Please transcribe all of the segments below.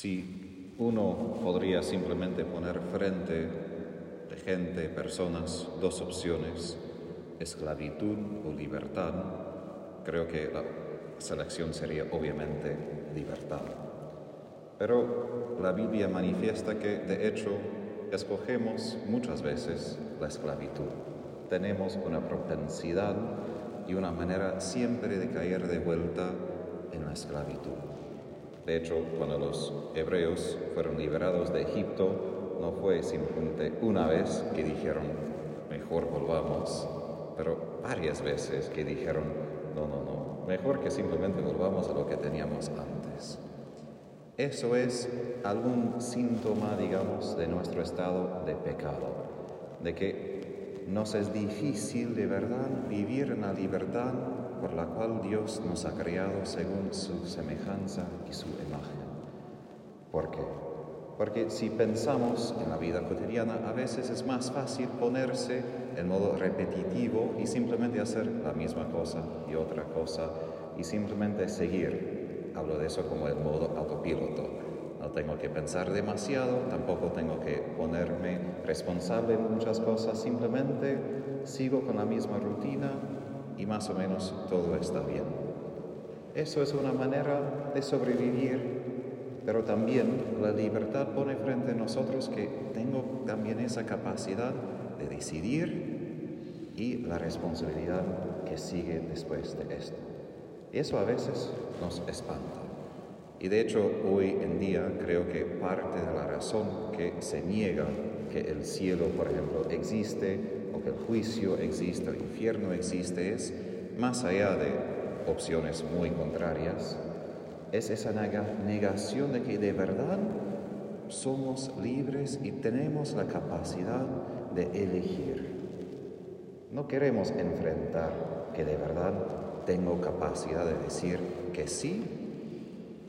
Si uno podría simplemente poner frente de gente, personas, dos opciones, esclavitud o libertad, creo que la selección sería obviamente libertad. Pero la Biblia manifiesta que de hecho escogemos muchas veces la esclavitud. Tenemos una propensidad y una manera siempre de caer de vuelta en la esclavitud. De hecho, cuando los hebreos fueron liberados de Egipto, no fue simplemente una vez que dijeron, mejor volvamos, pero varias veces que dijeron, no, no, no, mejor que simplemente volvamos a lo que teníamos antes. Eso es algún síntoma, digamos, de nuestro estado de pecado, de que nos es difícil de verdad vivir en la libertad por la cual Dios nos ha creado según su semejanza y su imagen. ¿Por qué? Porque si pensamos en la vida cotidiana, a veces es más fácil ponerse en modo repetitivo y simplemente hacer la misma cosa y otra cosa y simplemente seguir. Hablo de eso como el modo autopiloto. No tengo que pensar demasiado, tampoco tengo que ponerme responsable en muchas cosas, simplemente sigo con la misma rutina y más o menos todo está bien. Eso es una manera de sobrevivir, pero también la libertad pone frente a nosotros que tengo también esa capacidad de decidir y la responsabilidad que sigue después de esto. Eso a veces nos espanta. Y de hecho hoy en día creo que parte de la razón que se niega que el cielo, por ejemplo, existe que el juicio existe, el infierno existe, es más allá de opciones muy contrarias, es esa negación de que de verdad somos libres y tenemos la capacidad de elegir. No queremos enfrentar que de verdad tengo capacidad de decir que sí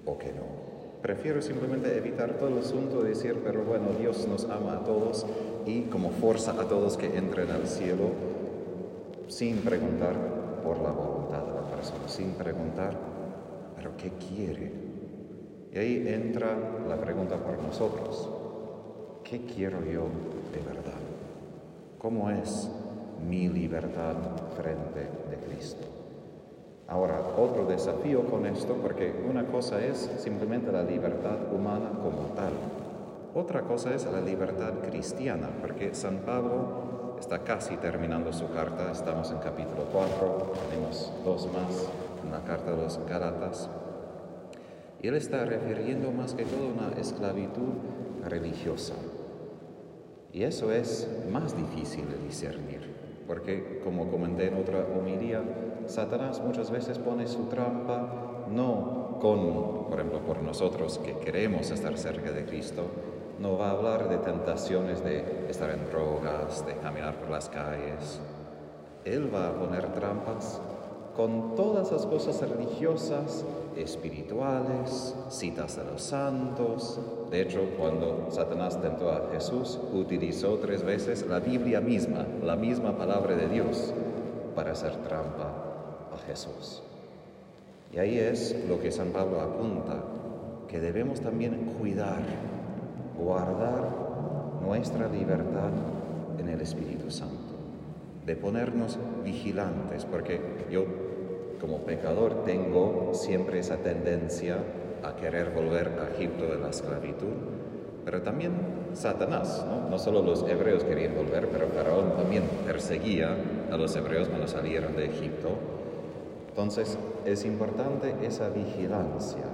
o que no. Prefiero simplemente evitar todo el asunto de decir, pero bueno, Dios nos ama a todos y como fuerza a todos que entren al cielo sin preguntar por la voluntad de la persona, sin preguntar, pero ¿qué quiere? Y ahí entra la pregunta por nosotros, ¿qué quiero yo de verdad? ¿Cómo es mi libertad frente de Cristo? Ahora, otro desafío con esto, porque una cosa es simplemente la libertad humana como tal, otra cosa es la libertad cristiana, porque San Pablo está casi terminando su carta, estamos en capítulo 4, tenemos dos más en la carta de los Gálatas, y él está refiriendo más que todo a una esclavitud religiosa. Y eso es más difícil de discernir, porque como comenté en otra homilía, Satanás muchas veces pone su trampa no con, por ejemplo, por nosotros que queremos estar cerca de Cristo, no va a hablar de tentaciones de estar en drogas, de caminar por las calles. Él va a poner trampas con todas las cosas religiosas, espirituales, citas de los santos. De hecho, cuando Satanás tentó a Jesús, utilizó tres veces la Biblia misma, la misma palabra de Dios, para hacer trampa Jesús. Y ahí es lo que San Pablo apunta, que debemos también cuidar guardar nuestra libertad en el Espíritu Santo, de ponernos vigilantes, porque yo como pecador tengo siempre esa tendencia a querer volver a Egipto de la esclavitud, pero también Satanás, ¿no? solo los hebreos querían volver, pero Faraón también perseguía a los hebreos cuando salieron de Egipto. Entonces es importante esa vigilancia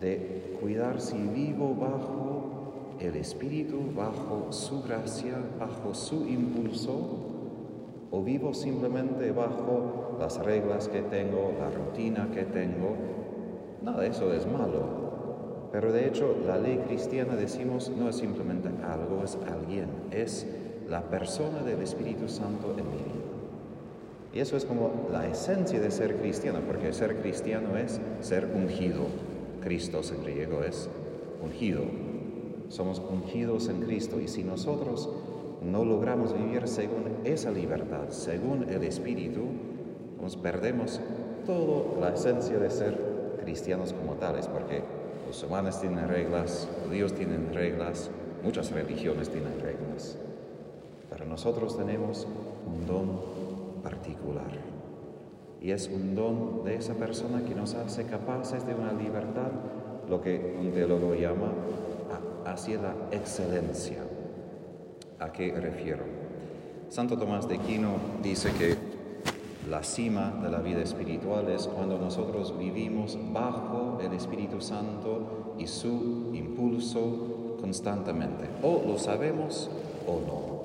de cuidar si vivo bajo el Espíritu bajo su gracia, bajo su impulso, o vivo simplemente bajo las reglas que tengo, la rutina que tengo. Nada de eso es malo. Pero de hecho la ley cristiana decimos no es simplemente algo, es alguien, es la persona del Espíritu Santo en vida. Y eso es como la esencia de ser cristiano, porque ser cristiano es ser ungido. Cristo en griego es ungido, somos ungidos en Cristo y si nosotros no logramos vivir según esa libertad, según el Espíritu, nos perdemos toda la esencia de ser cristianos como tales, porque musulmanes tienen reglas, judíos tienen reglas, muchas religiones tienen reglas. Pero nosotros tenemos un don particular. Y es un don de esa persona que nos hace capaces de una libertad, lo que un teólogo llama hacia la excelencia. ¿A qué refiero? Santo Tomás de Aquino dice que la cima de la vida espiritual es cuando nosotros vivimos bajo el Espíritu Santo y su impulso constantemente. O lo sabemos o no.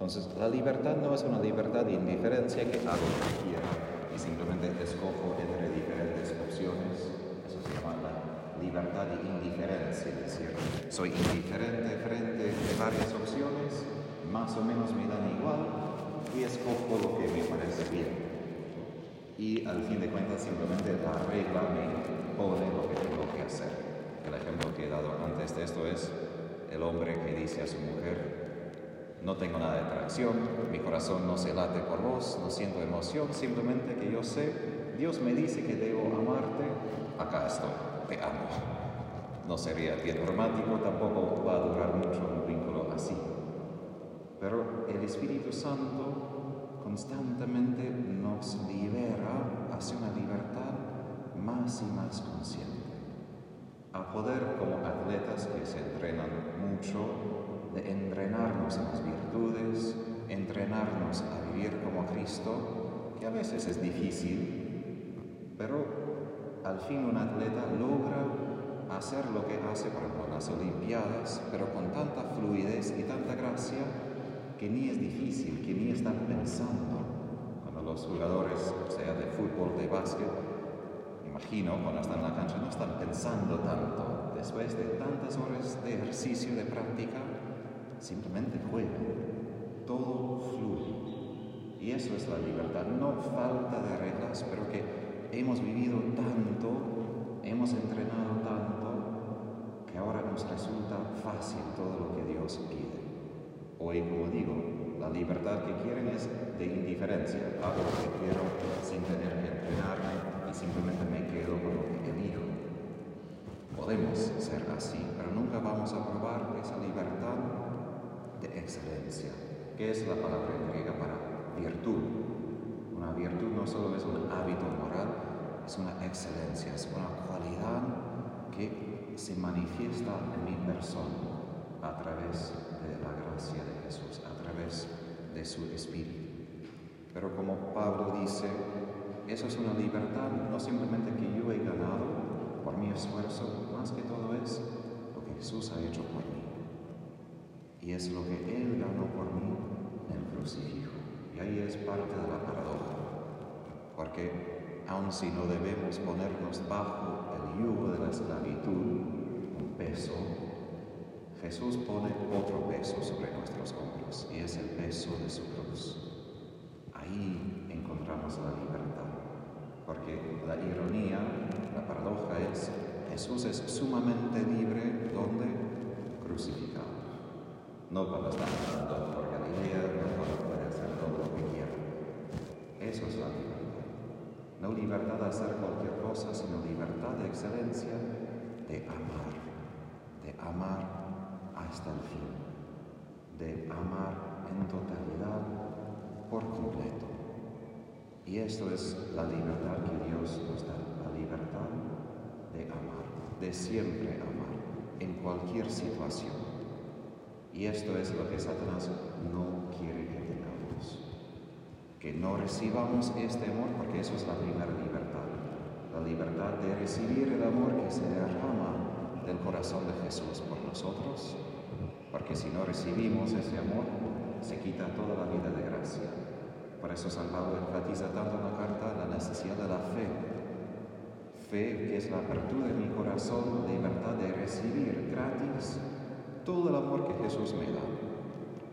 Entonces, la libertad no es una libertad de indiferencia que hago lo que quiera y simplemente escojo entre diferentes opciones. Eso se llama la libertad de indiferencia, es decir, soy indiferente frente a varias opciones, más o menos me dan igual, y escojo lo que me parece bien. Y al fin de cuentas simplemente la regla me pone lo que tengo que hacer. El ejemplo que he dado antes de esto es el hombre que dice a su mujer, no tengo nada de atracción, mi corazón no se late por vos, no siento emoción, simplemente que yo sé, Dios me dice que debo amarte, acá estoy, te amo. No sería bien romántico, tampoco va a durar mucho un vínculo así. Pero el Espíritu Santo constantemente nos libera hacia una libertad más y más consciente. A poder, como atletas que se entrenan mucho, de entrenarnos en Cristo, que a veces es difícil, pero al fin un atleta logra hacer lo que hace para las Olimpiadas, pero con tanta fluidez y tanta gracia que ni es difícil, que ni están pensando. Cuando los jugadores, sea de fútbol, de básquet, imagino, cuando están en la cancha, no están pensando tanto. Después de tantas horas de ejercicio, de práctica, simplemente juegan. Todo fluye. Y eso es la libertad. No falta de reglas, pero que hemos vivido tanto, hemos entrenado tanto, que ahora nos resulta fácil todo lo que Dios pide. Hoy, como digo, la libertad que quieren es de indiferencia. Hago lo que quiero sin tener que entrenarme y simplemente me quedo con lo que elijo. Podemos ser así, pero nunca vamos a probar esa libertad de excelencia, que es la palabra griega para virtud. Una virtud no solo es un hábito moral, es una excelencia, es una cualidad que se manifiesta en mi persona a través de la gracia de Jesús, a través de su Espíritu. Pero como Pablo dice, eso es una libertad no simplemente que yo he ganado por mi esfuerzo, más que todo es lo que Jesús ha hecho por mí. Y es lo que Él ganó por mí en el crucifijo. Ahí es parte de la paradoja. Porque aun si no debemos ponernos bajo el yugo de la esclavitud, un peso Jesús pone otro peso sobre nuestros hombros y es el peso de su cruz. Ahí encontramos la libertad, porque la ironía, la paradoja es, Jesús es sumamente libre donde crucificado. No cuando está andando por Galilea, no cuando hacer todo lo que quiera. Eso es la libertad. No libertad de hacer cualquier cosa, sino libertad de excelencia de amar, de amar hasta el fin, de amar en totalidad por completo. Y esto es la libertad que Dios nos da, la libertad de amar, de siempre amar, en cualquier situación. Y esto es lo que Satanás no quiere. Que no recibamos este amor porque eso es la primera libertad. La libertad de recibir el amor que se derrama del corazón de Jesús por nosotros porque si no recibimos ese amor, se quita toda la vida de gracia. Por eso San Pablo enfatiza tanto en la carta la necesidad de la fe. Fe que es la apertura de mi corazón, libertad de recibir gratis todo el amor que Jesús me da.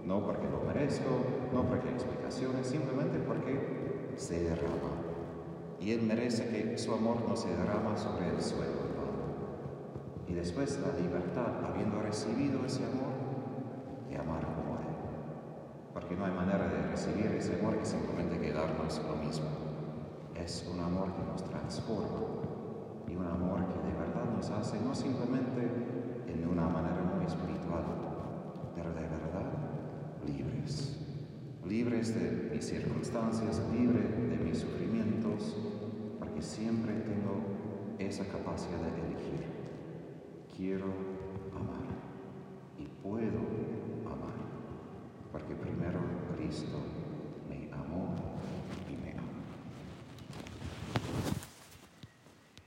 No porque lo merezco, no porque hay explicaciones, simplemente porque se derrama. Y Él merece que su amor no se derrama sobre el suelo. Y después la libertad, habiendo recibido ese amor, amar como. Porque no hay manera de recibir ese amor que simplemente quedarnos lo mismo. Es un amor que nos transforma y un amor que de verdad nos hace no simplemente en una manera libres de mis circunstancias, libre de mis sufrimientos, porque siempre tengo esa capacidad de elegir. Quiero amar y puedo amar, porque primero Cristo